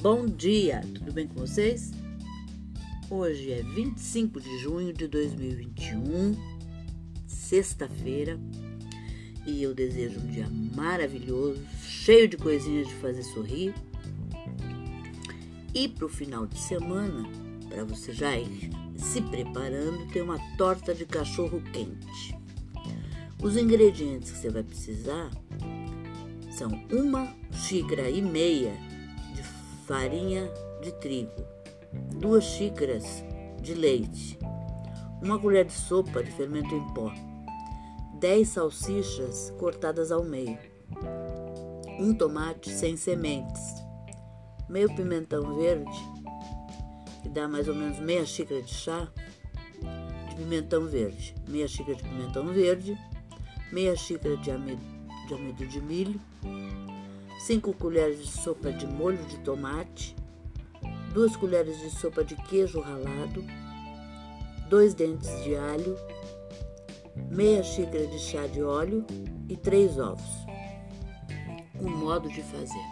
Bom dia, tudo bem com vocês? Hoje é 25 de junho de 2021, sexta-feira, e eu desejo um dia maravilhoso, cheio de coisinhas de fazer sorrir. E para o final de semana, para você já ir se preparando, tem uma torta de cachorro quente. Os ingredientes que você vai precisar são uma xícara e meia farinha de trigo, duas xícaras de leite, uma colher de sopa de fermento em pó, 10 salsichas cortadas ao meio, um tomate sem sementes, meio pimentão verde, que dá mais ou menos meia xícara de chá de pimentão verde, meia xícara de pimentão verde, meia xícara de amido de amido de milho, 5 colheres de sopa de molho de tomate, 2 colheres de sopa de queijo ralado, 2 dentes de alho, meia xícara de chá de óleo e 3 ovos. O modo de fazer: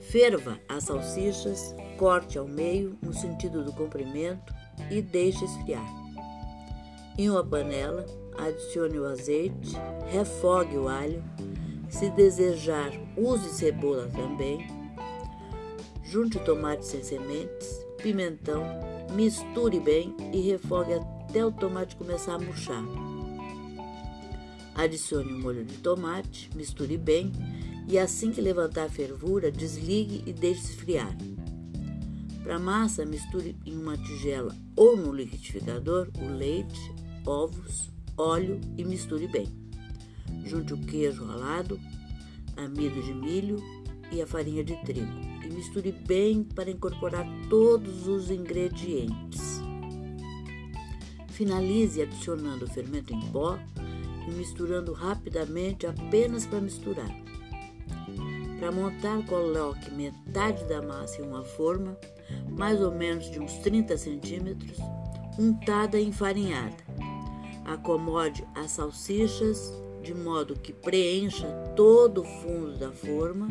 ferva as salsichas, corte ao meio no sentido do comprimento e deixe esfriar. Em uma panela, adicione o azeite, refogue o alho. Se desejar, use cebola também. Junte tomate sem sementes, pimentão, misture bem e refogue até o tomate começar a murchar. Adicione o molho de tomate, misture bem e assim que levantar a fervura, desligue e deixe esfriar. Para massa, misture em uma tigela ou no liquidificador o leite, ovos, óleo e misture bem. Junte o queijo ralado, amido de milho e a farinha de trigo e misture bem para incorporar todos os ingredientes. Finalize adicionando o fermento em pó e misturando rapidamente apenas para misturar. Para montar, coloque metade da massa em uma forma, mais ou menos de uns 30 centímetros, untada e enfarinhada. Acomode as salsichas de modo que preencha todo o fundo da forma.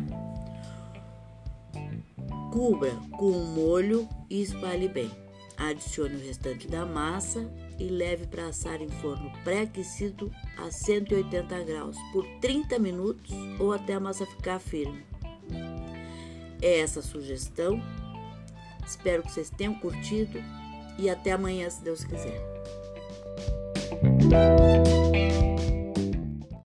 Cubra com o molho e espalhe bem. Adicione o restante da massa e leve para assar em forno pré-aquecido a 180 graus por 30 minutos ou até a massa ficar firme. É essa a sugestão. Espero que vocês tenham curtido e até amanhã, se Deus quiser.